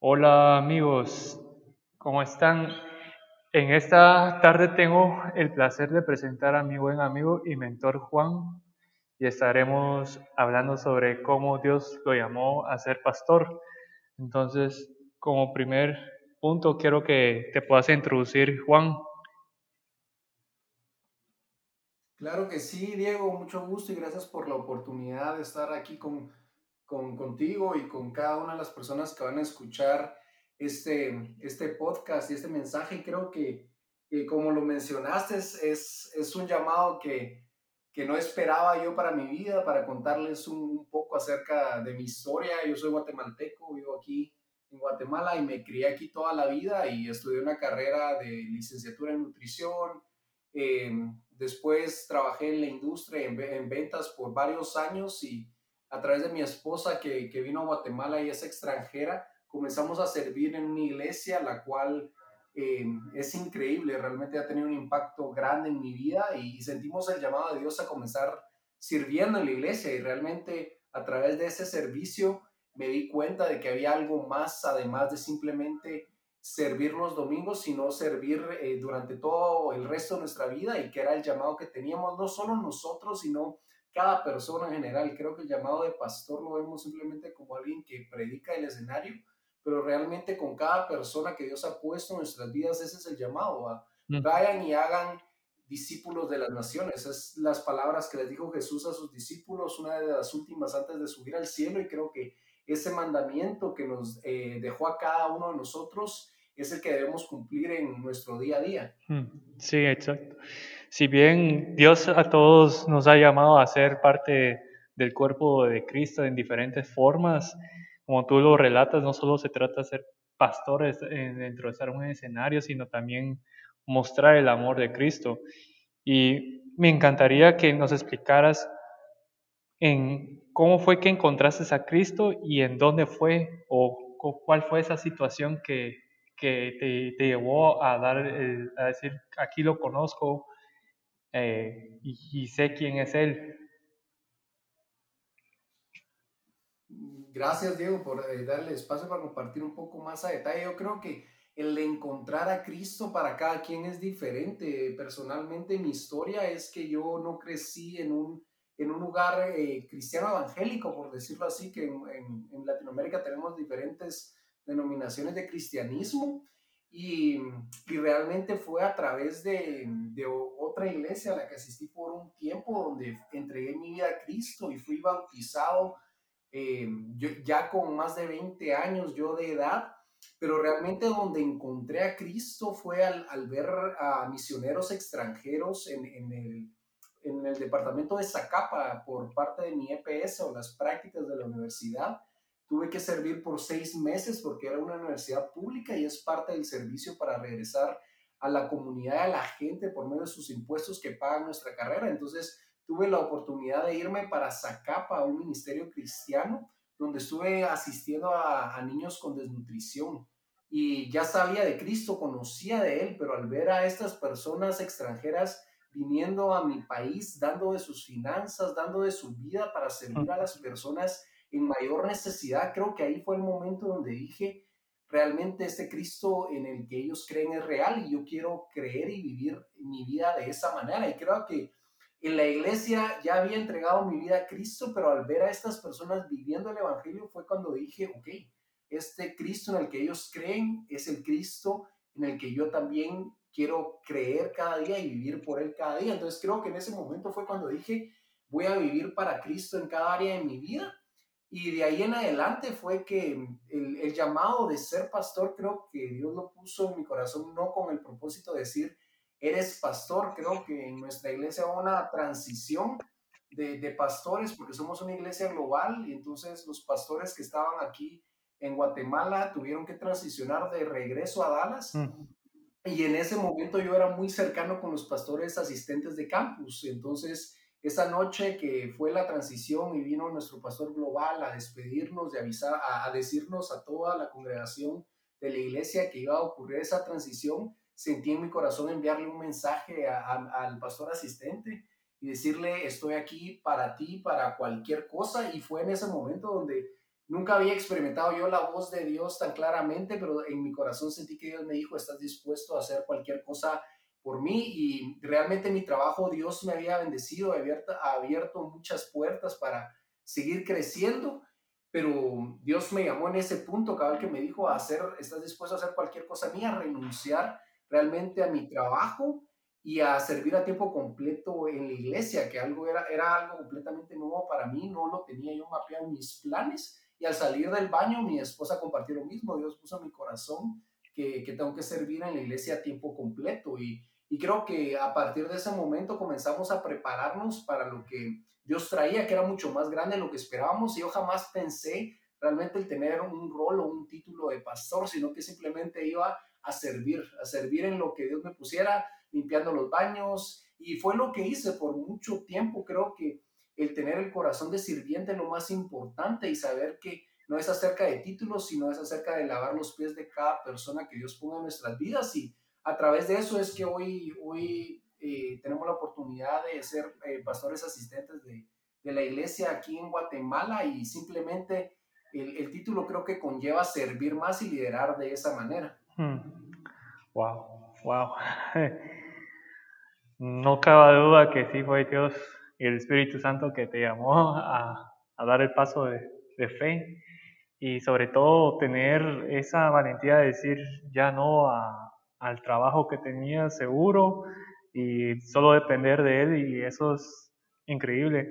Hola amigos, ¿cómo están? En esta tarde tengo el placer de presentar a mi buen amigo y mentor Juan y estaremos hablando sobre cómo Dios lo llamó a ser pastor. Entonces, como primer punto, quiero que te puedas introducir, Juan. Claro que sí, Diego, mucho gusto y gracias por la oportunidad de estar aquí con con, contigo y con cada una de las personas que van a escuchar este, este podcast y este mensaje. Creo que, como lo mencionaste, es, es un llamado que, que no esperaba yo para mi vida, para contarles un, poco acerca de mi historia. Yo soy guatemalteco, vivo aquí en Guatemala y me crié aquí toda la vida y estudié una carrera de licenciatura en nutrición. Eh, después trabajé en la industria, en, en ventas por varios años y a través de mi esposa que, que vino a Guatemala y es extranjera, comenzamos a servir en una iglesia, la cual eh, es increíble, realmente ha tenido un impacto grande en mi vida y, sentimos el llamado de Dios a comenzar sirviendo en la iglesia. Y realmente a través de ese servicio me di cuenta de que había algo más además de simplemente servir los domingos, sino servir eh, durante todo el resto de nuestra vida y que era el llamado que teníamos no solo nosotros, sino cada persona en general. Creo que el llamado de pastor lo vemos simplemente como alguien que predica el escenario, pero realmente con cada persona que Dios ha puesto en nuestras vidas, ese es el llamado. a. Vayan y hagan discípulos de las naciones. Es las palabras que les dijo Jesús a sus discípulos, una de las últimas antes de subir al cielo, y creo que ese mandamiento que nos eh, dejó a cada uno de nosotros es el que debemos cumplir en nuestro día a día. Sí, exacto si bien Dios a todos nos ha llamado a ser parte del cuerpo de Cristo en diferentes formas, como tú lo relatas, no solo se trata de ser pastores dentro de estar en un escenario, sino también mostrar el amor de Cristo. Y me encantaría que nos explicaras en cómo fue que encontraste a Cristo y en dónde fue o cuál fue esa situación que, que te, llevó a dar a decir aquí lo conozco eh, y, sé quién es Él. Gracias, Diego, por eh, darle espacio para compartir un poco más a detalle. Yo creo que el encontrar a Cristo para cada quien es diferente. Personalmente, mi historia es que yo no crecí en un, en un lugar eh, cristiano evangélico, por decirlo así, que en, en Latinoamérica tenemos diferentes denominaciones de cristianismo. Y, y, realmente fue a través de, de, otra iglesia a la que asistí por un tiempo, donde entregué mi vida a Cristo y fui bautizado eh, yo, ya con más de 20 años yo de edad, pero realmente donde encontré a Cristo fue al, al ver a misioneros extranjeros en, en, el, en el departamento de Zacapa por parte de mi EPS o las prácticas de la universidad Tuve que servir por seis meses porque era una universidad pública y es parte del servicio para regresar a la comunidad, a la gente por medio de sus impuestos que pagan nuestra carrera. Entonces tuve la oportunidad de irme para Zacapa, un ministerio cristiano, donde estuve asistiendo a, a niños con desnutrición. Y ya sabía de Cristo, conocía de Él, pero al ver a estas personas extranjeras viniendo a mi país, dando de sus finanzas, dando de su vida para servir a las personas en mayor necesidad, creo que ahí fue el momento donde dije, realmente este Cristo en el que ellos creen es real y yo quiero creer y vivir mi vida de esa manera. Y creo que en la iglesia ya había entregado mi vida a Cristo, pero al ver a estas personas viviendo el Evangelio fue cuando dije, ok, este Cristo en el que ellos creen es el Cristo en el que yo también quiero creer cada día y vivir por él cada día. Entonces creo que en ese momento fue cuando dije, voy a vivir para Cristo en cada área de mi vida y de ahí en adelante fue que el, el, llamado de ser pastor, creo que Dios lo puso en mi corazón, no con el propósito de decir, eres pastor, creo que en nuestra iglesia hubo una transición de, de, pastores, porque somos una iglesia global, y entonces los pastores que estaban aquí en Guatemala tuvieron que transicionar de regreso a Dallas. Y en ese momento yo era muy cercano con los pastores asistentes de campus, entonces esa noche que fue la transición y vino nuestro pastor global a despedirnos, de avisar, a, decirnos a toda la congregación de la iglesia que iba a ocurrir esa transición, sentí en mi corazón enviarle un mensaje al pastor asistente y decirle, estoy aquí para ti, para cualquier cosa. Y fue en ese momento donde nunca había experimentado yo la voz de Dios tan claramente, pero en mi corazón sentí que Dios me dijo, estás dispuesto a hacer cualquier cosa por mí y realmente mi trabajo Dios me había bendecido, abierto, abierto muchas puertas para seguir creciendo, pero Dios me llamó en ese punto, cabal, que me dijo, hacer, estás dispuesto a hacer cualquier cosa mía, renunciar realmente a mi trabajo y a servir a tiempo completo en la iglesia, que algo era, era algo completamente nuevo para mí, no lo tenía yo mapeado en mis planes. Y al salir del baño, mi esposa compartió lo mismo, Dios puso mi corazón que, tengo que servir en la iglesia a tiempo completo. Y, y creo que a partir de ese momento comenzamos a prepararnos para lo que Dios traía, que era mucho más grande de lo que esperábamos. Y yo jamás pensé realmente el tener un rol o un título de pastor, sino que simplemente iba a servir, a servir en lo que Dios me pusiera, limpiando los baños. Y fue lo que hice por mucho tiempo. Creo que el tener el corazón de sirviente es lo más importante y saber que no es acerca de títulos, sino es acerca de lavar los pies de cada persona que Dios ponga en nuestras vidas. Y a través de eso es que hoy, hoy eh, tenemos la oportunidad de ser eh, pastores asistentes de, de, la iglesia aquí en Guatemala y simplemente el, el, título creo que conlleva servir más y liderar de esa manera. Wow, hmm. wow. No cabe duda que sí fue Dios y el Espíritu Santo que te llamó a, a dar el paso de, de, fe y sobre todo tener esa valentía de decir ya no a, al trabajo que tenía seguro y solo depender de él y eso es increíble.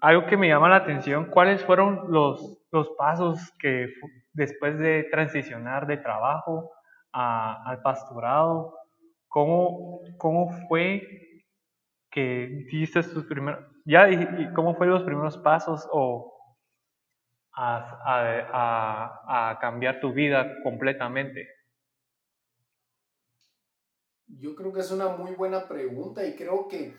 Algo que me llama la atención, ¿cuáles fueron los, los pasos que después de transicionar de trabajo a, al pastorado, cómo, cómo fue que diste tus primeros, ya y cómo fueron los primeros pasos o a, a, a cambiar tu vida completamente? Yo creo que es una muy buena pregunta y creo que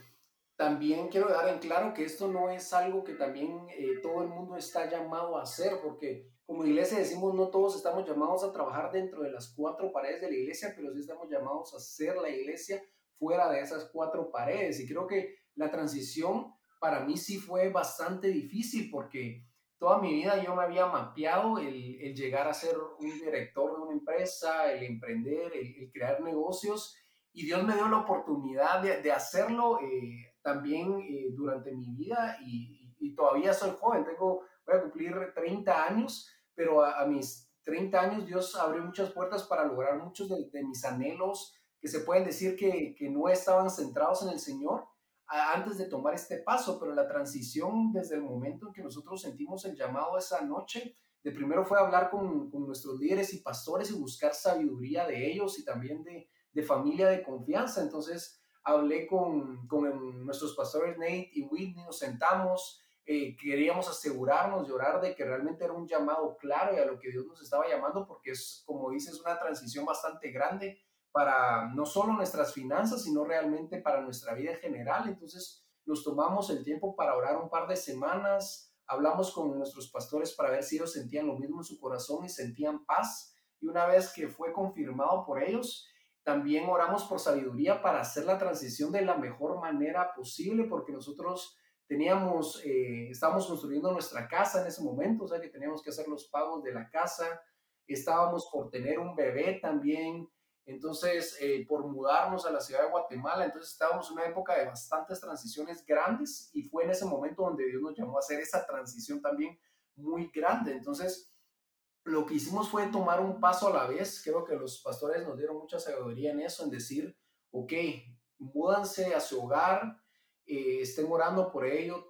también quiero dar en claro que esto no es algo que también eh, todo el mundo está llamado a hacer, porque como iglesia decimos, no todos estamos llamados a trabajar dentro de las cuatro paredes de la iglesia, pero sí estamos llamados a hacer la iglesia fuera de esas cuatro paredes. Y creo que la transición para mí sí fue bastante difícil porque toda mi vida yo me había mapeado el, llegar a ser un director de una empresa, el emprender, el, crear negocios. Y Dios me dio la oportunidad de, hacerlo eh, también eh, durante mi vida y, todavía soy joven, tengo, voy a cumplir 30 años, pero a, mis 30 años Dios abrió muchas puertas para lograr muchos de, mis anhelos que se pueden decir que, no estaban centrados en el Señor antes de tomar este paso, pero la transición desde el momento en que nosotros sentimos el llamado esa noche, de primero fue hablar con, con nuestros líderes y pastores y buscar sabiduría de ellos y también de, de familia de confianza. Entonces, hablé con, con nuestros pastores Nate y Whitney, nos sentamos, eh, queríamos asegurarnos de orar de que realmente era un llamado claro y a lo que Dios nos estaba llamando, porque es, como dices, una transición bastante grande para no solo nuestras finanzas, sino realmente para nuestra vida en general. Entonces nos tomamos el tiempo para orar un par de semanas, hablamos con nuestros pastores para ver si ellos sentían lo mismo en su corazón y sentían paz. Y una vez que fue confirmado por ellos, también oramos por sabiduría para hacer la transición de la mejor manera posible, porque nosotros teníamos, eh, estábamos construyendo nuestra casa en ese momento, o sea que teníamos que hacer los pagos de la casa, estábamos por tener un bebé también, entonces eh, por mudarnos a la ciudad de Guatemala, entonces estábamos en una época de bastantes transiciones grandes y fue en ese momento donde Dios nos llamó a hacer esa transición también muy grande. Entonces, lo que hicimos fue tomar un paso a la vez. Creo que los pastores nos dieron mucha sabiduría en eso, en decir, ok, múdanse a su hogar, eh, estén orando por ello,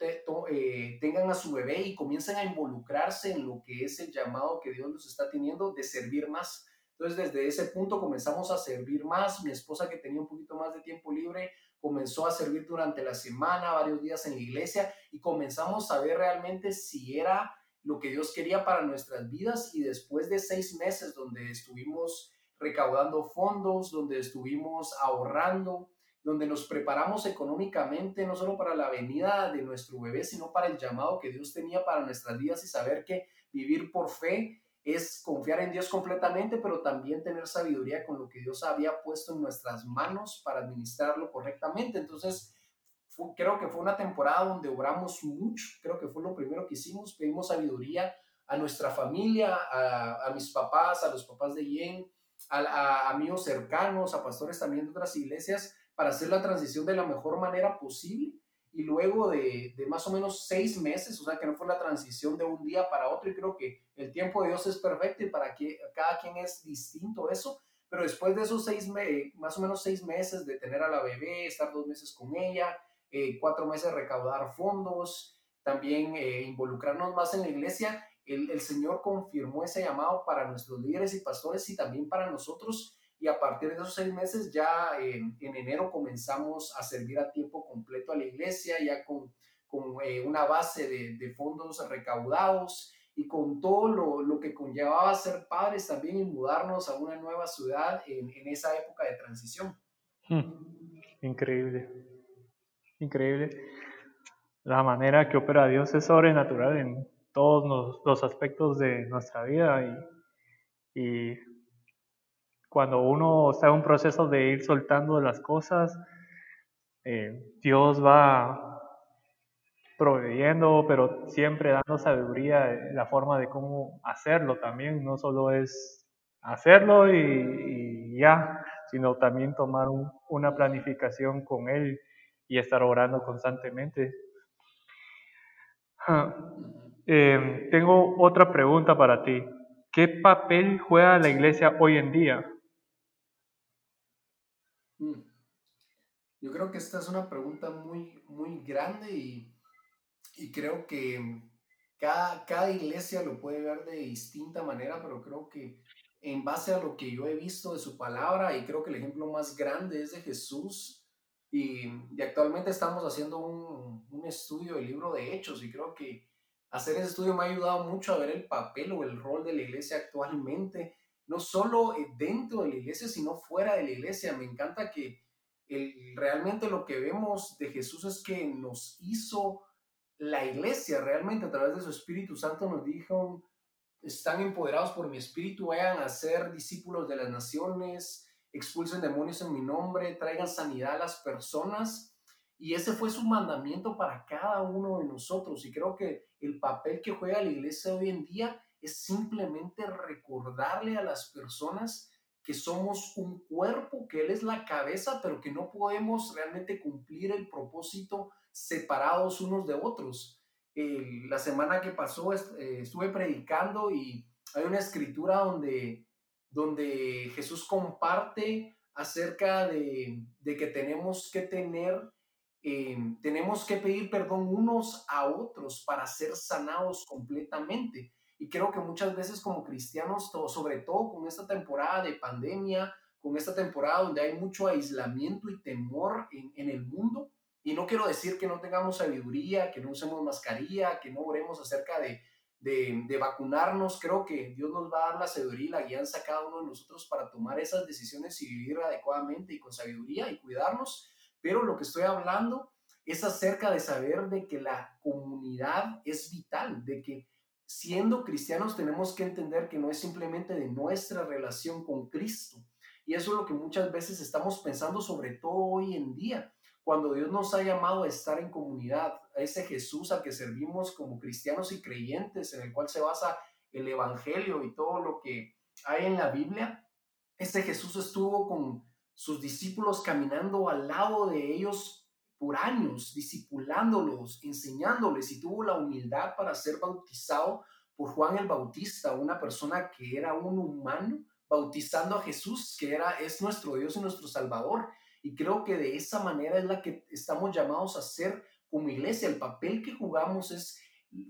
eh, tengan a su bebé y comiencen a involucrarse en lo que es el llamado que Dios nos está teniendo de servir más. Entonces, desde ese punto comenzamos a servir más. Mi esposa, que tenía un poquito más de tiempo libre, comenzó a servir durante la semana, varios días en la iglesia, y comenzamos a ver realmente si era lo que Dios quería para nuestras vidas y después de seis meses donde estuvimos recaudando fondos, donde estuvimos ahorrando, donde nos preparamos económicamente, no solo para la venida de nuestro bebé, sino para el llamado que Dios tenía para nuestras vidas y saber que vivir por fe es confiar en Dios completamente, pero también tener sabiduría con lo que Dios había puesto en nuestras manos para administrarlo correctamente. Entonces, creo que fue una temporada donde oramos mucho, creo que fue lo primero que hicimos, pedimos sabiduría a nuestra familia, a, mis papás, a los papás de Yen, a, amigos cercanos, a pastores también de otras iglesias, para hacer la transición de la mejor manera posible. Y luego de, de, más o menos seis meses, o sea que no fue la transición de un día para otro, y creo que el tiempo de Dios es perfecto y para que cada quien es distinto eso, pero después de esos seis, más o menos seis meses de tener a la bebé, estar dos meses con ella, eh, cuatro meses recaudar fondos, también eh, involucrarnos más en la iglesia, el, Señor confirmó ese llamado para nuestros líderes y pastores y también para nosotros. Y a partir de esos seis meses, ya en enero comenzamos a servir a tiempo completo a la iglesia, ya con, con eh, una base de, de, fondos recaudados y con todo lo, lo, que conllevaba ser padres también y mudarnos a una nueva ciudad en, en esa época de transición. Hmm. Increíble, increíble. La manera que opera Dios es sobrenatural en todos los, aspectos de nuestra vida y, y, cuando uno está en un proceso de ir soltando las cosas, eh, Dios va proveyendo, pero siempre dando sabiduría, la forma de cómo hacerlo también, no solo es hacerlo y, ya, sino también tomar una planificación con Él y estar orando constantemente. Eh, tengo otra pregunta para ti. ¿Qué papel juega la iglesia hoy en día? Mm. Yo creo que esta es una pregunta muy, muy grande y, y creo que cada, cada, iglesia lo puede ver de distinta manera, pero creo que en base a lo que yo he visto de su palabra, y creo que el ejemplo más grande es de Jesús, y, actualmente estamos haciendo un, un estudio del libro de Hechos, y creo que hacer ese estudio me ha ayudado mucho a ver el papel o el rol de la iglesia actualmente, no solo eh, dentro de la iglesia, sino fuera de la iglesia. Me encanta que el, realmente lo que vemos de Jesús es que nos hizo la iglesia, realmente a través de su Espíritu Santo nos dijo, están empoderados por mi Espíritu, vayan a ser discípulos de las naciones, expulsen demonios en mi nombre, traigan sanidad a las personas. Y ese fue su mandamiento para cada uno de nosotros. Y creo que el papel que juega la iglesia hoy en día es simplemente recordarle a las personas que somos un cuerpo, que Él es la cabeza, pero que no podemos realmente cumplir el propósito separados unos de otros. la semana que pasó eh, estuve predicando y hay una escritura donde, donde Jesús comparte acerca de, de que tenemos que tener Em, tenemos que pedir perdón unos a otros para ser sanados completamente. Y creo que muchas veces como cristianos, sobre todo con esta temporada de pandemia, con esta temporada donde hay mucho aislamiento y temor en, en el mundo, y no quiero decir que no tengamos sabiduría, que no usemos mascarilla, que no oremos acerca de, de, de, vacunarnos. Creo que Dios nos va a dar la sabiduría y la guianza a cada uno de nosotros para tomar esas decisiones y vivir adecuadamente y con sabiduría y cuidarnos pero lo que estoy hablando es acerca de saber de que la comunidad es vital, de que siendo cristianos tenemos que entender que no es simplemente de nuestra relación con Cristo. Y eso es lo que muchas veces estamos pensando, sobre todo hoy en día, cuando Dios nos ha llamado a estar en comunidad, a ese Jesús al que servimos como cristianos y creyentes, en el cual se basa el Evangelio y todo lo que hay en la Biblia. Ese Jesús estuvo con sus discípulos caminando al lado de ellos por años, discipulándolos, enseñándoles y tuvo la humildad para ser bautizado por Juan el Bautista, una persona que era un humano, bautizando a Jesús, que era, es nuestro Dios y nuestro Salvador. Y creo que de esa manera es la que estamos llamados a hacer como iglesia. El papel que jugamos es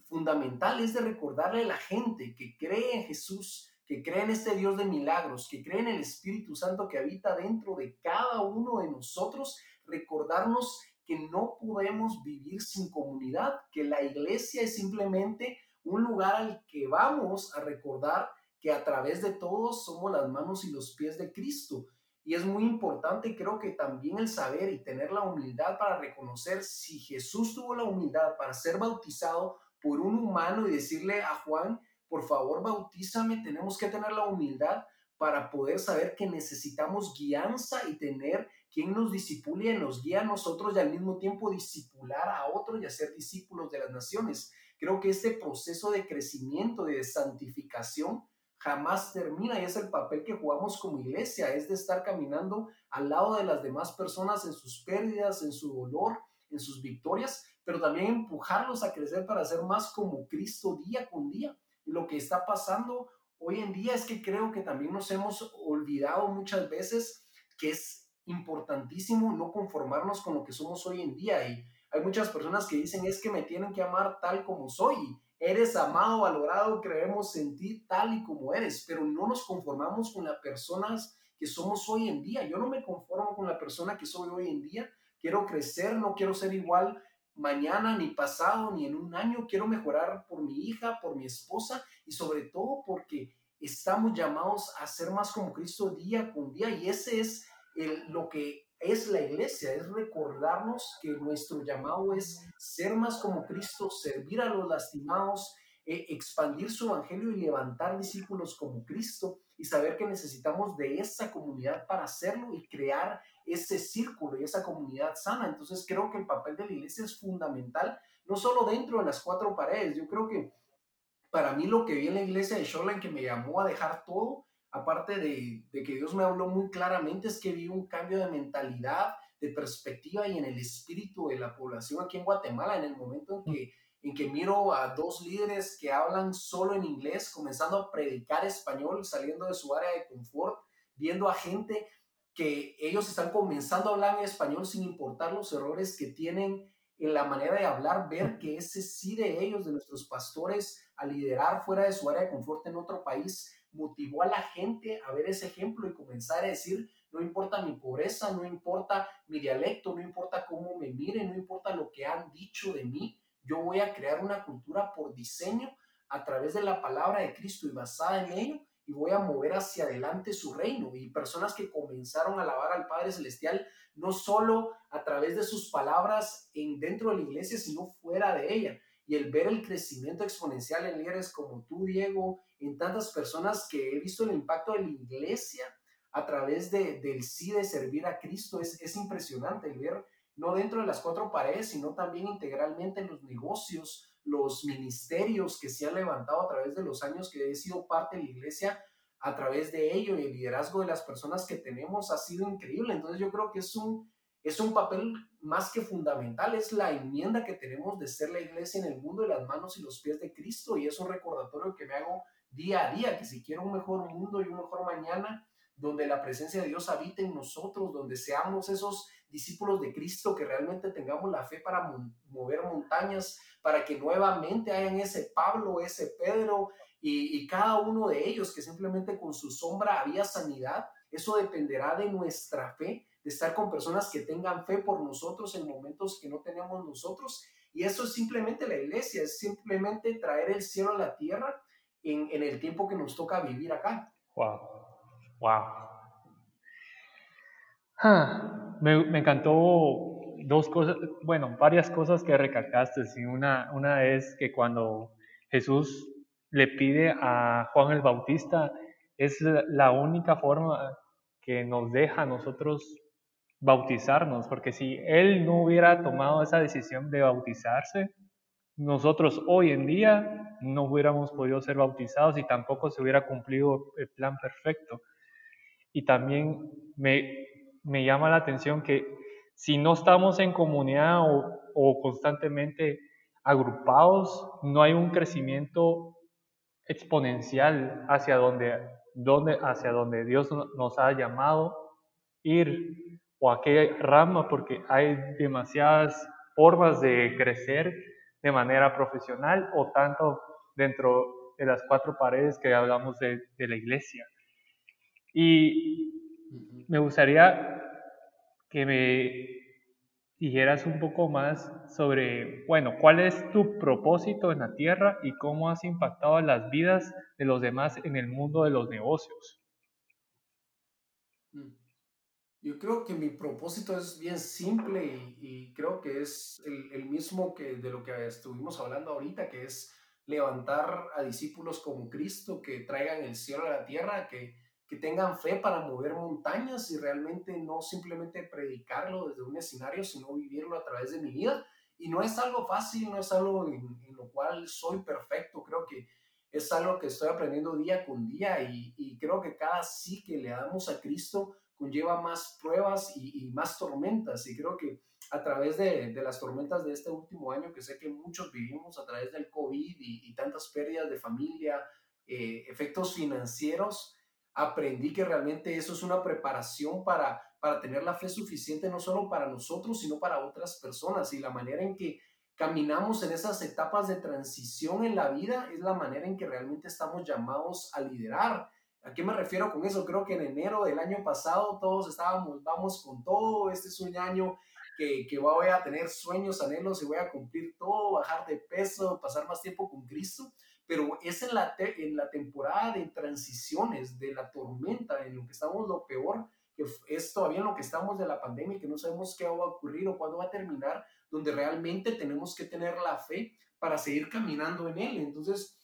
fundamental, es de recordarle a la gente que cree en Jesús, que creen este Dios de milagros, que creen el Espíritu Santo que habita dentro de cada uno de nosotros, recordarnos que no podemos vivir sin comunidad, que la iglesia es simplemente un lugar al que vamos a recordar que a través de todos somos las manos y los pies de Cristo. Y es muy importante, creo que también el saber y tener la humildad para reconocer si Jesús tuvo la humildad para ser bautizado por un humano y decirle a Juan, por favor bautízame, tenemos que tener la humildad para poder saber que necesitamos guianza y tener quien nos disipule y nos guía a nosotros y al mismo tiempo disipular a otros y hacer discípulos de las naciones. creo que este proceso de crecimiento, de santificación, jamás termina y es el papel que jugamos como iglesia, es de estar caminando al lado de las demás personas en sus pérdidas, en su dolor, en sus victorias, pero también empujarlos a crecer para ser más como Cristo día con día. Y lo que está pasando hoy en día es que creo que también nos hemos olvidado muchas veces que es importantísimo no conformarnos con lo que somos hoy en día. Y hay muchas personas que dicen es que me tienen que amar tal como soy. Eres amado, valorado, creemos en ti tal y como eres, pero no nos conformamos con las personas que somos hoy en día. Yo no me conformo con la persona que soy hoy en día. Quiero crecer, no quiero ser igual mañana, ni pasado, ni en un año. Quiero mejorar por mi hija, por mi esposa y sobre todo porque estamos llamados a ser más como Cristo día con día y ese es lo que es la iglesia, es recordarnos que nuestro llamado es ser más como Cristo, servir a los lastimados, eh, expandir su evangelio y levantar discípulos como Cristo y saber que necesitamos de esa comunidad para hacerlo y crear ese círculo y esa comunidad sana. Entonces creo que el papel de la iglesia es fundamental, no solo dentro de las cuatro paredes, yo creo que para mí lo que vi en la iglesia de Shoreline que me llamó a dejar todo, aparte de, de que Dios me habló muy claramente, es que vi un cambio de mentalidad, de perspectiva y en el espíritu de la población aquí en Guatemala, en el momento en que en que miro a dos líderes que hablan solo en inglés, comenzando a predicar español, saliendo de su área de confort, viendo a gente que ellos están comenzando a hablar en español sin importar los errores que tienen en la manera de hablar, ver que ese sí de ellos, de nuestros pastores, a liderar fuera de su área de confort en otro país, motivó a la gente a ver ese ejemplo y comenzar a decir, no importa mi pobreza, no importa mi dialecto, no importa cómo me miren, no importa lo que han dicho de mí, yo voy a crear una cultura por diseño a través de la palabra de Cristo y basada en ello y voy a mover hacia adelante su reino. Y personas que comenzaron a alabar al Padre Celestial no solo a través de sus palabras en, dentro de la iglesia, sino fuera de ella. Y el ver el crecimiento exponencial en líderes como tú, Diego, en tantas personas que he visto el impacto de la iglesia a través de, del sí de servir a Cristo, es, es impresionante el ver no dentro de las cuatro paredes, sino también integralmente en los negocios, los ministerios que se han levantado a través de los años que he sido parte de la iglesia, a través de ello y el liderazgo de las personas que tenemos ha sido increíble. Entonces yo creo que es un, es un papel más que fundamental, es la enmienda que tenemos de ser la iglesia en el mundo de las manos y los pies de Cristo y es un recordatorio que me hago día a día, que si quiero un mejor mundo y un mejor mañana, donde la presencia de Dios habite en nosotros, donde seamos esos discípulos de Cristo, que realmente tengamos la fe para mover montañas, para que nuevamente hayan ese Pablo, ese Pedro y, cada uno de ellos que simplemente con su sombra había sanidad. Eso dependerá de nuestra fe, de estar con personas que tengan fe por nosotros en momentos que no tenemos nosotros. Y eso es simplemente la iglesia, es simplemente traer el cielo a la tierra en, en el tiempo que nos toca vivir acá. Wow, wow. Ah, me, me, encantó dos cosas, bueno, varias cosas que recalcaste. Y una, una es que cuando Jesús le pide a Juan el Bautista, es la única forma que nos deja a nosotros bautizarnos, porque si él no hubiera tomado esa decisión de bautizarse, nosotros hoy en día no hubiéramos podido ser bautizados y tampoco se hubiera cumplido el plan perfecto. Y también me, me llama la atención que si no estamos en comunidad o, constantemente agrupados, no hay un crecimiento exponencial hacia donde, donde, hacia donde Dios nos ha llamado ir o a qué rama, porque hay demasiadas formas de crecer de manera profesional o tanto dentro de las cuatro paredes que hablamos de, de la iglesia. Y me gustaría que me dijeras un poco más sobre, bueno, cuál es tu propósito en la tierra y cómo has impactado las vidas de los demás en el mundo de los negocios. Mm. Yo creo que mi propósito es bien simple y, creo que es el, el, mismo que de lo que estuvimos hablando ahorita, que es levantar a discípulos como Cristo, que traigan el cielo a la tierra, que, que tengan fe para mover montañas y realmente no simplemente predicarlo desde un escenario, sino vivirlo a través de mi vida. Y no es algo fácil, no es algo en, lo cual soy perfecto, creo que es algo que estoy aprendiendo día con día y, y creo que cada sí que le damos a Cristo conlleva más pruebas y, más tormentas. Y creo que a través de, las tormentas de este último año, que sé que muchos vivimos a través del COVID y, tantas pérdidas de familia, eh, efectos financieros, aprendí que realmente eso es una preparación para, para tener la fe suficiente no solo para nosotros, sino para otras personas. Y la manera en que caminamos en esas etapas de transición en la vida es la manera en que realmente estamos llamados a liderar. ¿A qué me refiero con eso? Creo que en enero del año pasado todos estábamos, vamos con todo, este es un año que, que voy a tener sueños, anhelos y voy a cumplir todo, bajar de peso, pasar más tiempo con Cristo, pero es en la, en la temporada de transiciones, de la tormenta, en lo que estamos lo peor, que es todavía en lo que estamos de la pandemia, que no sabemos qué va a ocurrir o cuándo va a terminar, donde realmente tenemos que tener la fe para seguir caminando en él. Entonces,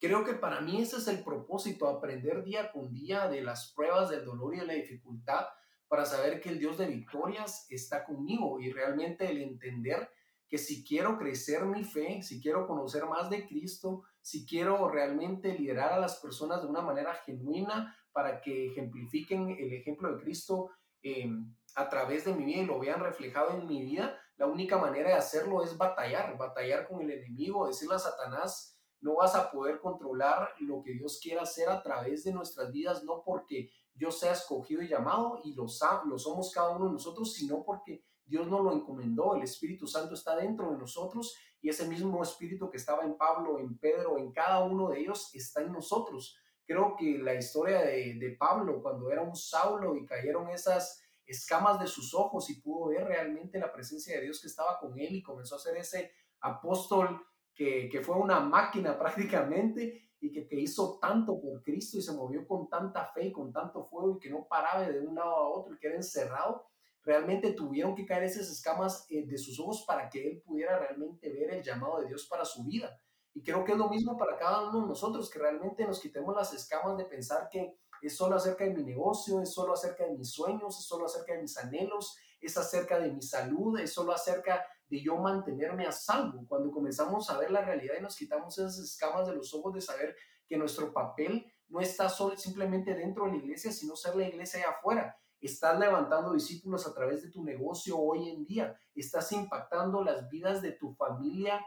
Creo que para mí ese es el propósito, aprender día con día de las pruebas del dolor y de la dificultad para saber que el Dios de victorias está conmigo y realmente el entender que si quiero crecer mi fe, si quiero conocer más de Cristo, si quiero realmente liderar a las personas de una manera genuina para que ejemplifiquen el ejemplo de Cristo eh, a través de mi vida y lo vean reflejado en mi vida, la única manera de hacerlo es batallar, batallar con el enemigo, decirle a Satanás, no vas a poder controlar lo que Dios quiera hacer a través de nuestras vidas, no porque yo sea escogido y llamado y lo, lo somos cada uno de nosotros, sino porque Dios nos lo encomendó, el Espíritu Santo está dentro de nosotros y ese mismo Espíritu que estaba en Pablo, en Pedro, en cada uno de ellos, está en nosotros. Creo que la historia de, de Pablo, cuando era un Saulo y cayeron esas escamas de sus ojos y pudo ver realmente la presencia de Dios que estaba con él y comenzó a ser ese apóstol que, fue una máquina prácticamente y que, que, hizo tanto por Cristo y se movió con tanta fe y con tanto fuego y que no paraba de un lado a otro y que era encerrado, realmente tuvieron que caer esas escamas eh, de sus ojos para que él pudiera realmente ver el llamado de Dios para su vida. Y creo que es lo mismo para cada uno de nosotros, que realmente nos quitemos las escamas de pensar que es solo acerca de mi negocio, es solo acerca de mis sueños, es solo acerca de mis anhelos, es acerca de mi salud, es solo acerca de yo mantenerme a salvo. Cuando comenzamos a ver la realidad y nos quitamos esas escamas de los ojos de saber que nuestro papel no está solo simplemente dentro de la iglesia, sino ser la iglesia allá afuera. Estás levantando discípulos a través de tu negocio hoy en día. Estás impactando las vidas de tu familia,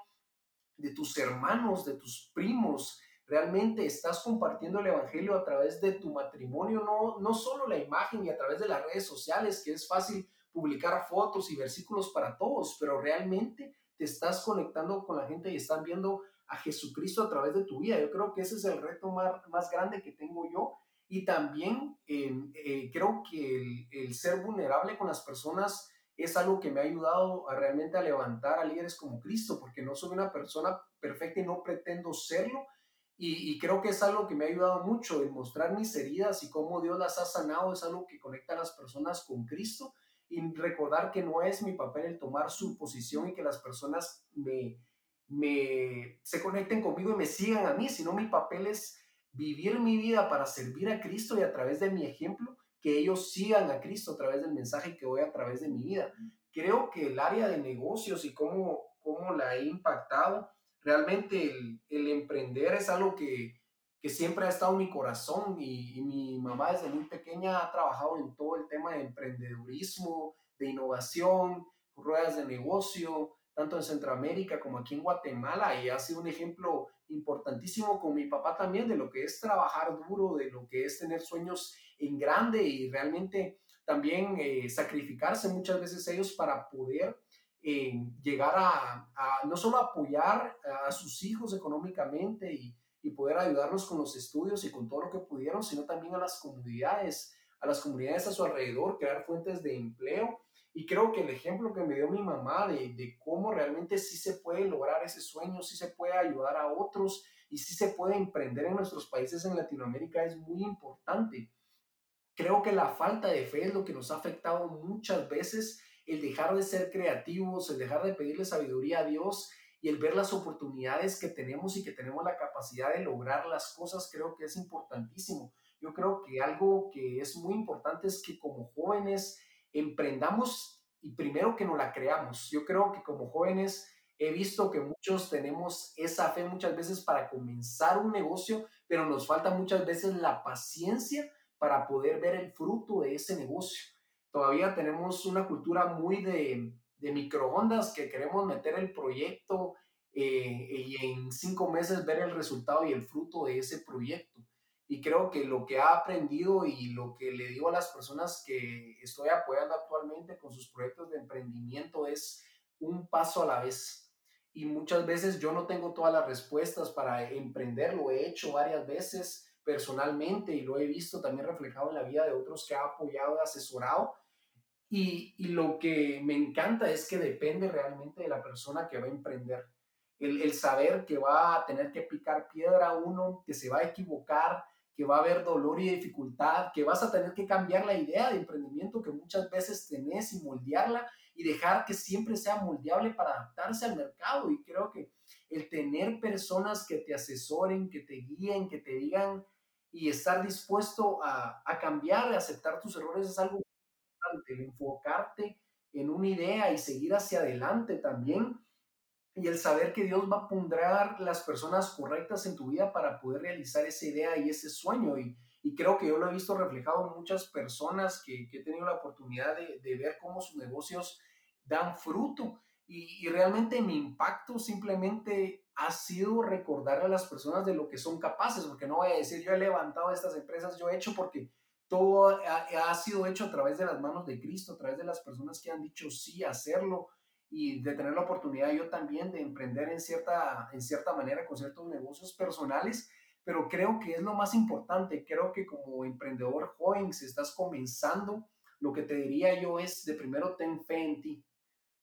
de tus hermanos, de tus primos. Realmente estás compartiendo el Evangelio a través de tu matrimonio, no, no solo la imagen y a través de las redes sociales, que es fácil publicar fotos y versículos para todos, pero realmente te estás conectando con la gente y están viendo a Jesucristo a través de tu vida. Yo creo que ese es el reto más, grande que tengo yo. Y también em, eh, creo que el, ser vulnerable con las personas es algo que me ha ayudado a realmente a levantar a líderes como Cristo, porque no soy una persona perfecta y no pretendo serlo. Y, y, creo que es algo que me ha ayudado mucho, el mostrar mis heridas y cómo Dios las ha sanado, es algo que conecta a las personas con Cristo y recordar que no es mi papel el tomar su posición y que las personas me, me, se conecten conmigo y me sigan a mí, sino mi papel es vivir mi vida para servir a Cristo y a través de mi ejemplo, que ellos sigan a Cristo a través del mensaje que voy a través de mi vida. Creo que el área de negocios y cómo, cómo la he impactado, realmente el, el emprender es algo que, que siempre ha estado en mi corazón y, mi mamá desde muy pequeña ha trabajado en todo el tema de emprendedurismo, de innovación, ruedas de negocio, tanto en Centroamérica como aquí en Guatemala y ha sido un ejemplo importantísimo con mi papá también de lo que es trabajar duro, de lo que es tener sueños en grande y realmente también eh, sacrificarse muchas veces ellos para poder eh, llegar a, a, no solo apoyar a sus hijos económicamente y, y poder ayudarnos con los estudios y con todo lo que pudieron, sino también a las comunidades, a las comunidades a su alrededor, crear fuentes de empleo. Y creo que el ejemplo que me dio mi mamá de, de cómo realmente sí se puede lograr ese sueño, sí se puede ayudar a otros y sí se puede emprender en nuestros países en Latinoamérica es muy importante. Creo que la falta de fe es lo que nos ha afectado muchas veces, el dejar de ser creativos, el dejar de pedirle sabiduría a Dios y el ver las oportunidades que tenemos y que tenemos la capacidad de lograr las cosas, creo que es importantísimo. Yo creo que algo que es muy importante es que como jóvenes emprendamos y primero que no la creamos. Yo creo que como jóvenes he visto que muchos tenemos esa fe muchas veces para comenzar un negocio, pero nos falta muchas veces la paciencia para poder ver el fruto de ese negocio. Todavía tenemos una cultura muy de, de microondas que queremos meter el proyecto eh, y en cinco meses ver el resultado y el fruto de ese proyecto. Y creo que lo que ha aprendido y lo que le digo a las personas que estoy apoyando actualmente con sus proyectos de emprendimiento es un paso a la vez. Y muchas veces yo no tengo todas las respuestas para emprender, lo he hecho varias veces personalmente y lo he visto también reflejado en la vida de otros que ha apoyado, asesorado. Y, lo que me encanta es que depende realmente de la persona que va a emprender. El, el, saber que va a tener que picar piedra uno, que se va a equivocar, que va a haber dolor y dificultad, que vas a tener que cambiar la idea de emprendimiento que muchas veces tenés y moldearla y dejar que siempre sea moldeable para adaptarse al mercado. Y creo que el tener personas que te asesoren, que te guíen, que te digan y estar dispuesto a, a cambiar, a aceptar tus errores es algo. El enfocarte en una idea y seguir hacia adelante también. Y el saber que Dios va a pondrar las personas correctas en tu vida para poder realizar esa idea y ese sueño. Y, y creo que yo lo he visto reflejado en muchas personas que, he tenido la oportunidad de, ver cómo sus negocios dan fruto. Y, y, realmente mi impacto simplemente ha sido recordar a las personas de lo que son capaces, porque no voy a decir yo he levantado estas empresas, yo he hecho porque todo ha, sido hecho a través de las manos de Cristo, a través de las personas que han dicho sí hacerlo y de tener la oportunidad yo también de emprender en cierta, en cierta manera con ciertos negocios personales pero creo que es lo más importante. Creo que como emprendedor joven, si estás comenzando, lo que te diría yo es de primero ten fe en ti.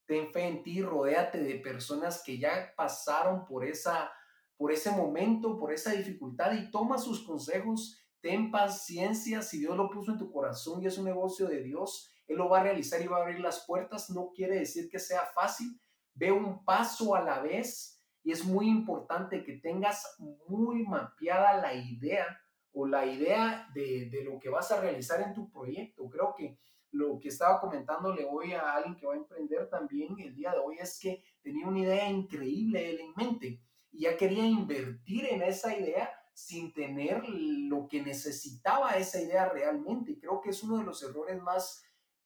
Ten fe en ti, rodéate de personas que ya pasaron por, esa, por ese momento, por esa dificultad y toma sus consejos. Ten paciencia, si Dios lo puso en tu corazón y es un negocio de Dios, Él lo va a realizar y va a abrir las puertas. No quiere decir que sea fácil. Ve un paso a la vez y es muy importante que tengas muy mapeada la idea o la idea de, lo que vas a realizar en tu proyecto. Creo que lo que estaba comentándole hoy a alguien que va a emprender también el día de hoy es que tenía una idea increíble él en mente y ya quería invertir en esa idea sin tener lo que necesitaba esa idea realmente. Creo que es uno de los errores más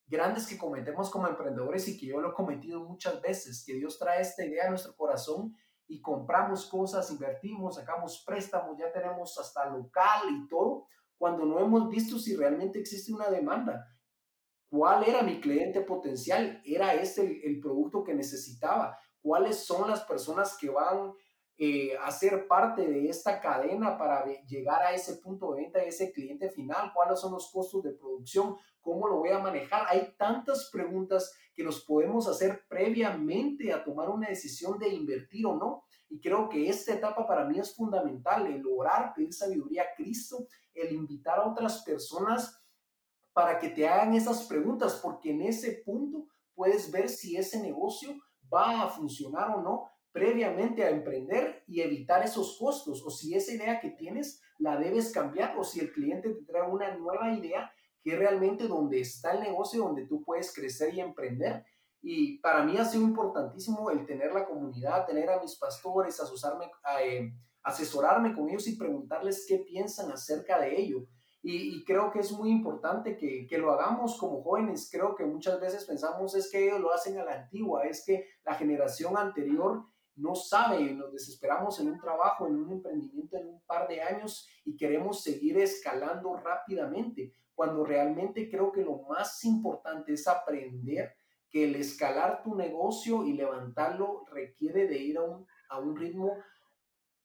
grandes que cometemos como emprendedores y que yo lo he cometido muchas veces, que Dios trae esta idea a nuestro corazón y compramos cosas, invertimos, sacamos préstamos, ya tenemos hasta local y todo, cuando no hemos visto si realmente existe una demanda. ¿Cuál era mi cliente potencial? ¿Era este el, producto que necesitaba? ¿Cuáles son las personas que van eh, a ser parte de esta cadena para llegar a ese punto de venta, a ese cliente final? ¿Cuáles son los costos de producción? ¿Cómo lo voy a manejar? Hay tantas preguntas que nos podemos hacer previamente a tomar una decisión de invertir o no. Y creo que esta etapa para mí es fundamental, el orar, pedir sabiduría a Cristo, el invitar a otras personas para que te hagan esas preguntas, porque en ese punto puedes ver si ese negocio va a funcionar o no previamente a emprender y evitar esos costos, o si esa idea que tienes la debes cambiar, o si el cliente te trae una nueva idea que realmente donde está el negocio, donde tú puedes crecer y emprender. Y para mí ha sido importantísimo el tener la comunidad, tener a mis pastores, asesorarme, eh, asesorarme con ellos y preguntarles qué piensan acerca de ello. Y, y, creo que es muy importante que, que, lo hagamos como jóvenes. Creo que muchas veces pensamos es que ellos lo hacen a la antigua, es que la generación anterior no sabe nos desesperamos en un trabajo, en un emprendimiento en un par de años y queremos seguir escalando rápidamente cuando realmente creo que lo más importante es aprender que el escalar tu negocio y levantarlo requiere de ir a un, a un ritmo.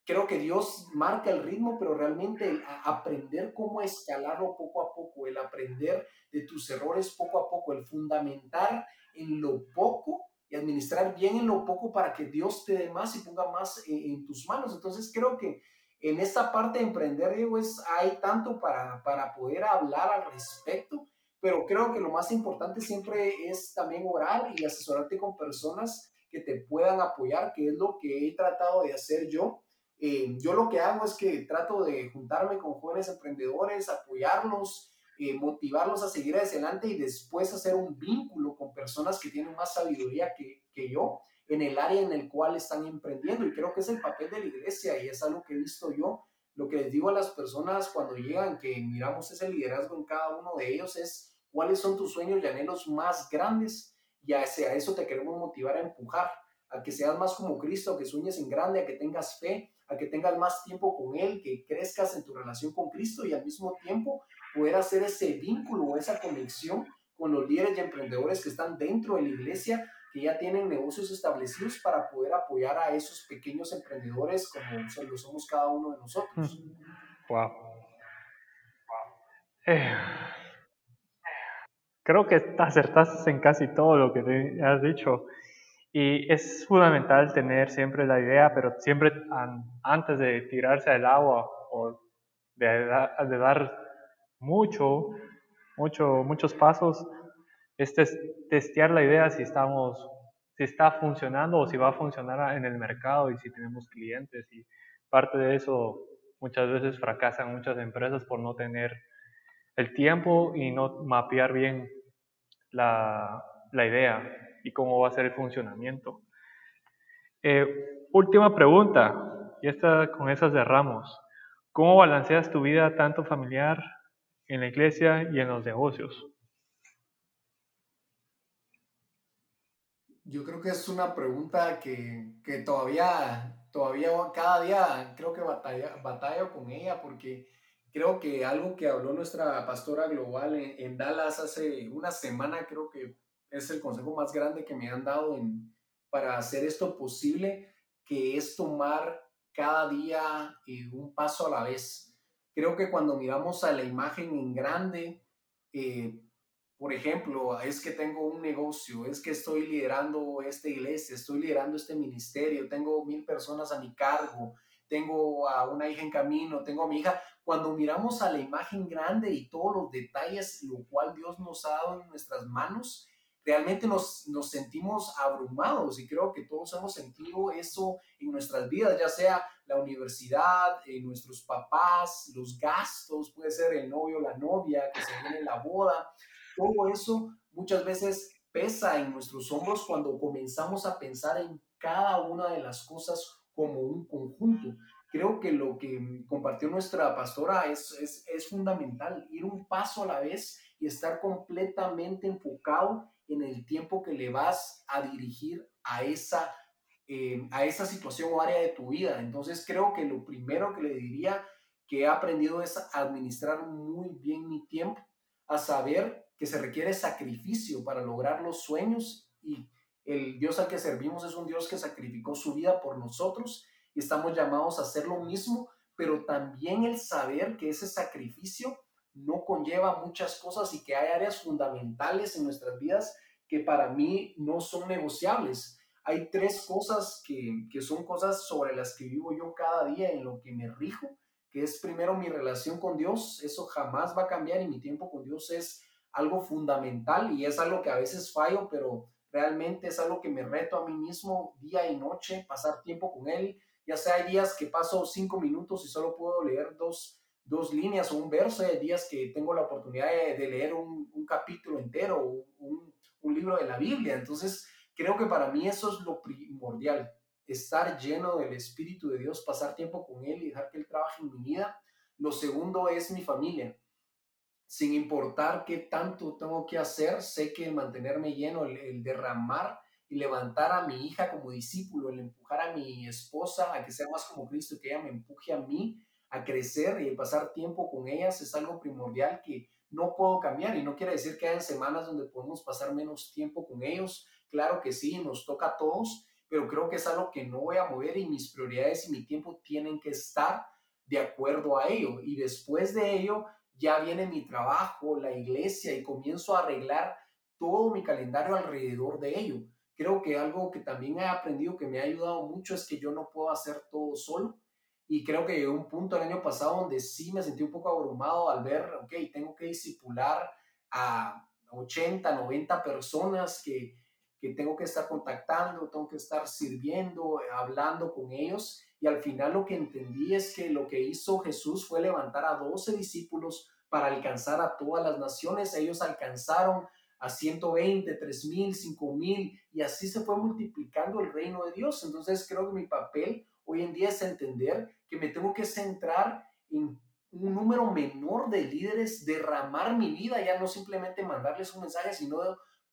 Creo que Dios marca el ritmo, pero realmente aprender cómo escalarlo poco a poco, el aprender de tus errores poco a poco, el fundamentar en lo poco y administrar bien en lo poco para que Dios te dé más y ponga más en, en tus manos. Entonces creo que en esta parte de emprender, digo, es, hay tanto para, para poder hablar al respecto, pero creo que lo más importante siempre es también orar y asesorarte con personas que te puedan apoyar, que es lo que he tratado de hacer yo. Eh, yo lo que hago es que trato de juntarme con jóvenes emprendedores, apoyarlos, eh, motivarlos a seguir adelante y después hacer un vínculo con personas que tienen más sabiduría que, que yo en el área en el cual están emprendiendo. Y creo que es el papel de la iglesia y es algo que he visto yo. Lo que les digo a las personas cuando llegan, que miramos ese liderazgo en cada uno de ellos, es cuáles son tus sueños y anhelos más grandes y hacia eso te queremos motivar a empujar, a que seas más como Cristo, a que sueñes en grande, a que tengas fe, a que tengas más tiempo con Él, que crezcas en tu relación con Cristo y al mismo tiempo poder hacer ese vínculo o esa conexión con los líderes y emprendedores que están dentro de la iglesia, que ya tienen negocios establecidos para poder apoyar a esos pequeños emprendedores como lo somos cada uno de nosotros. Wow. Eh, creo que acertaste en casi todo lo que te has dicho. Y es fundamental tener siempre la idea, pero siempre antes de tirarse al agua o de, de dar mucho, mucho, muchos pasos, es testear la idea si estamos, si está funcionando o si va a funcionar en el mercado y si tenemos clientes. Y parte de eso muchas veces fracasan muchas empresas por no tener el tiempo y no mapear bien la, idea y cómo va a ser el funcionamiento. Eh, última pregunta, y esta, con esas cerramos. ¿Cómo balanceas tu vida tanto familiar en la iglesia y en los negocios? Yo creo que es una pregunta que, todavía, todavía cada día creo que batalla, batallo con ella porque creo que algo que habló nuestra pastora global en, Dallas hace una semana, creo que es el consejo más grande que me han dado para hacer esto posible, que es tomar cada día eh, un paso a la vez. Creo que cuando miramos a la imagen en grande, eh, por ejemplo, es que tengo un negocio, es que estoy liderando esta iglesia, estoy liderando este ministerio, tengo mil personas a mi cargo, tengo a una hija en camino, tengo a mi hija. Cuando miramos a la imagen grande y todos los detalles, lo cual Dios nos ha dado en nuestras manos, realmente nos, nos sentimos abrumados y creo que todos hemos sentido eso en nuestras vidas, ya sea la universidad, en nuestros papás, los gastos, puede ser el novio, la novia, que se viene la boda, todo eso muchas veces pesa en nuestros hombros cuando comenzamos a pensar en cada una de las cosas como un conjunto. Creo que lo que compartió nuestra pastora es, es, es fundamental, ir un paso a la vez y estar completamente enfocado en el tiempo que le vas a dirigir a esa, eh, a esa situación o área de tu vida. Entonces creo que lo primero que le diría que he aprendido es administrar muy bien mi tiempo, a saber que se requiere sacrificio para lograr los sueños y el Dios al que servimos es un Dios que sacrificó su vida por nosotros y estamos llamados a hacer lo mismo, pero también el saber que ese sacrificio no conlleva muchas cosas y que hay áreas fundamentales en nuestras vidas que para mí no son negociables. Hay tres cosas que, que son cosas sobre las que vivo yo cada día en lo que me rijo, que es primero mi relación con Dios, eso jamás va a cambiar y mi tiempo con Dios es algo fundamental y es algo que a veces fallo, pero realmente es algo que me reto a mí mismo día y noche, pasar tiempo con él, ya sea hay días que paso cinco minutos y solo puedo leer dos, dos líneas o un verso, hay días que tengo la oportunidad de, leer un, capítulo entero, un, un libro de la Biblia, entonces creo que para mí eso es lo primordial, estar lleno del Espíritu de Dios, pasar tiempo con Él y dejar que Él trabaje en mi vida. Lo segundo es mi familia sin importar qué tanto tengo que hacer, sé que el mantenerme lleno, el, derramar y levantar a mi hija como discípulo, el empujar a mi esposa a que sea más como Cristo, que ella me empuje a mí a crecer y pasar tiempo con ellas es algo primordial que no puedo cambiar y no quiere decir que hayan semanas donde podemos pasar menos tiempo con ellos. Claro que sí, nos toca a todos, pero creo que es algo que no voy a mover y mis prioridades y mi tiempo tienen que estar de acuerdo a ello. Y después de ello, ya viene mi trabajo, la iglesia y comienzo a arreglar todo mi calendario alrededor de ello. Creo que algo que también he aprendido que me ha ayudado mucho es que yo no puedo hacer todo solo. Y creo que llegó un punto el año pasado donde sí me sentí un poco abrumado al ver, ok, tengo que disipular a 80, 90 personas que, que tengo que estar contactando, tengo que estar sirviendo, hablando con ellos. Y al final lo que entendí es que lo que hizo Jesús fue levantar a 12 discípulos para alcanzar a todas las naciones. Ellos alcanzaron a 120, 3000, 5000 y así se fue multiplicando el reino de Dios. Entonces creo que mi papel hoy en día es entender que me tengo que centrar en un número menor de líderes, derramar mi vida, ya no simplemente mandarles un mensaje, sino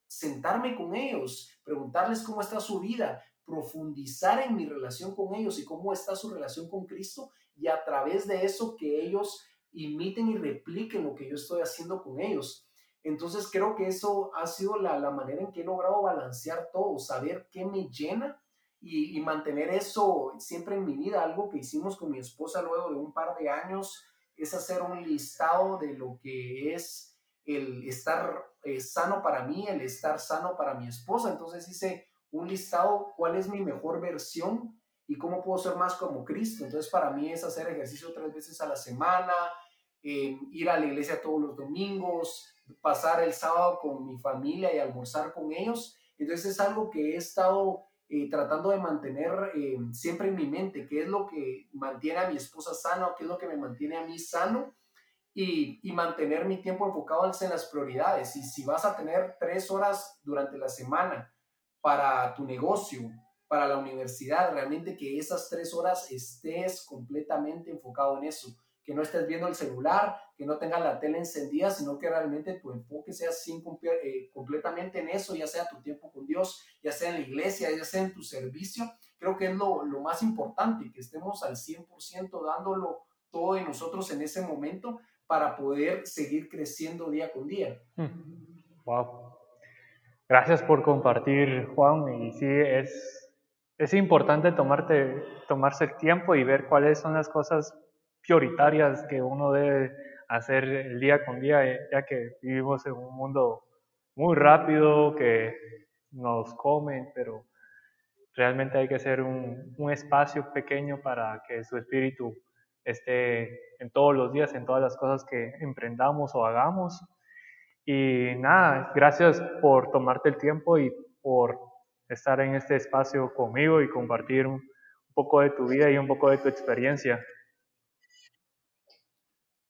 sentarme con ellos, preguntarles cómo está su vida, profundizar en mi relación con ellos y cómo está su relación con Cristo y a través de eso que ellos imiten y repliquen lo que yo estoy haciendo con ellos. Entonces creo que eso ha sido la, manera en que he logrado balancear todo, saber qué me llena y, mantener eso siempre en mi vida. Algo que hicimos con mi esposa luego de un par de años es hacer un listado de lo que es el estar eh, sano para mí, el estar sano para mi esposa. Entonces hice un listado, cuál es mi mejor versión y cómo puedo ser más como Cristo. Entonces para mí es hacer ejercicio tres veces a la semana, eh, ir a la iglesia todos los domingos, pasar el sábado con mi familia y almorzar con ellos. Entonces es algo que he estado eh, tratando de mantener siempre en mi mente, qué es lo que mantiene a mi esposa sano, qué es lo que me mantiene a mí sano y, mantener mi tiempo enfocado en las prioridades. Y si vas a tener tres horas durante la semana para tu negocio, para la universidad, realmente que esas tres horas estés completamente enfocado en eso, que no estés viendo el celular, que no tengas la tele encendida, sino que realmente tu enfoque sea sin, eh, completamente en eso, ya sea tu tiempo con Dios, ya sea en la iglesia, ya sea en tu servicio. Creo que es lo, lo más importante, que estemos al 100% dándolo todo de nosotros en ese momento para poder seguir creciendo día con día. Wow. Gracias por compartir, Juan. Y sí, es, es importante tomarte, tomarse el tiempo y ver cuáles son las cosas prioritarias que uno debe hacer el día con día, ya que vivimos en un mundo muy rápido que nos come, pero realmente hay que hacer un, un espacio pequeño para que su espíritu esté en todos los días, en todas las cosas que emprendamos o hagamos. Y nada, gracias por tomarte el tiempo y por estar en este espacio conmigo y compartir un poco de tu vida y un poco de tu experiencia.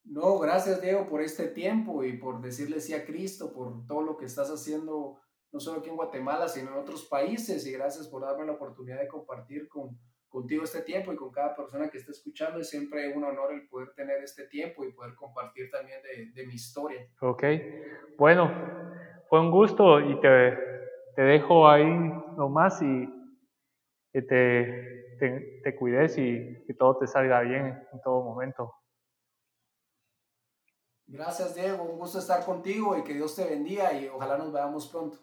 No, gracias Diego por este tiempo y por decirle sí a Cristo, por todo lo que estás haciendo, no solo aquí en Guatemala, sino en otros países. Y gracias por darme la oportunidad de compartir con, contigo este tiempo y con cada persona que esté escuchando. Es siempre un honor el poder tener este tiempo y poder compartir también de, mi historia. Ok, bueno, fue un gusto y te, te dejo ahí nomás y que te, te, te cuides y que todo te salga bien en todo momento. Gracias, Diego. Un gusto estar contigo y que Dios te bendiga y ojalá nos veamos pronto.